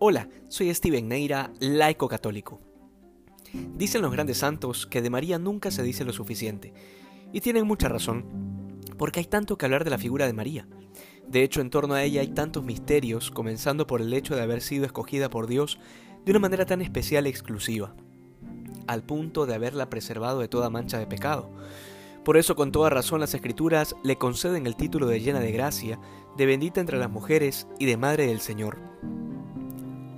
Hola, soy Steven Neira, laico católico. Dicen los grandes santos que de María nunca se dice lo suficiente, y tienen mucha razón, porque hay tanto que hablar de la figura de María. De hecho, en torno a ella hay tantos misterios, comenzando por el hecho de haber sido escogida por Dios de una manera tan especial e exclusiva, al punto de haberla preservado de toda mancha de pecado. Por eso, con toda razón, las escrituras le conceden el título de llena de gracia, de bendita entre las mujeres y de madre del Señor.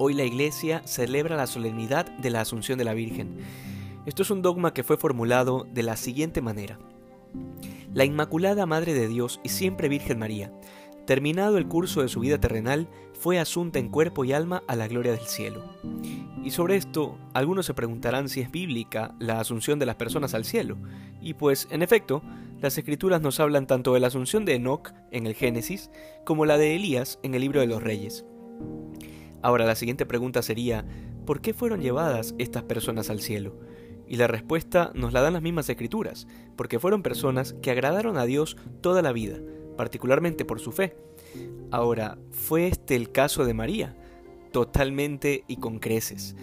Hoy la Iglesia celebra la solemnidad de la Asunción de la Virgen. Esto es un dogma que fue formulado de la siguiente manera. La Inmaculada Madre de Dios y siempre Virgen María, terminado el curso de su vida terrenal, fue asunta en cuerpo y alma a la gloria del cielo. Y sobre esto, algunos se preguntarán si es bíblica la asunción de las personas al cielo. Y pues, en efecto, las escrituras nos hablan tanto de la asunción de Enoch en el Génesis como la de Elías en el libro de los Reyes. Ahora la siguiente pregunta sería, ¿por qué fueron llevadas estas personas al cielo? Y la respuesta nos la dan las mismas escrituras, porque fueron personas que agradaron a Dios toda la vida, particularmente por su fe. Ahora, ¿fue este el caso de María? Totalmente y con creces.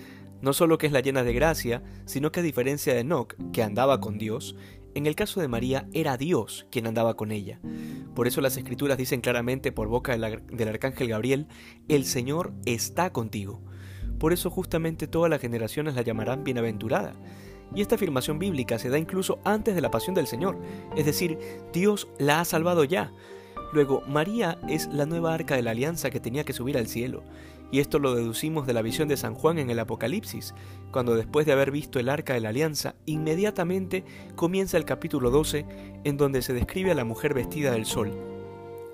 No solo que es la llena de gracia, sino que a diferencia de Enoch, que andaba con Dios, en el caso de María era Dios quien andaba con ella. Por eso las escrituras dicen claramente por boca del, arcángel Gabriel, el Señor está contigo. Por eso justamente todas las generaciones la llamarán bienaventurada. Y esta afirmación bíblica se da incluso antes de la pasión del Señor, es decir, Dios la ha salvado ya. Luego, María es la nueva arca de la alianza que tenía que subir al cielo, y esto lo deducimos de la visión de San Juan en el Apocalipsis, cuando después de haber visto el arca de la alianza, inmediatamente comienza el capítulo 12, en donde se describe a la mujer vestida del sol,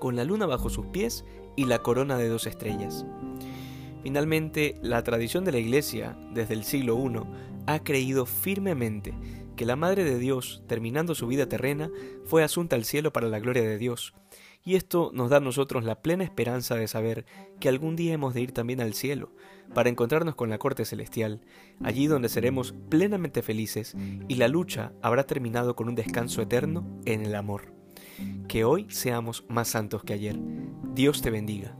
con la luna bajo sus pies y la corona de dos estrellas. Finalmente, la tradición de la Iglesia, desde el siglo I, ha creído firmemente que la Madre de Dios, terminando su vida terrena, fue asunta al cielo para la gloria de Dios, y esto nos da a nosotros la plena esperanza de saber que algún día hemos de ir también al cielo, para encontrarnos con la corte celestial, allí donde seremos plenamente felices y la lucha habrá terminado con un descanso eterno en el amor. Que hoy seamos más santos que ayer. Dios te bendiga.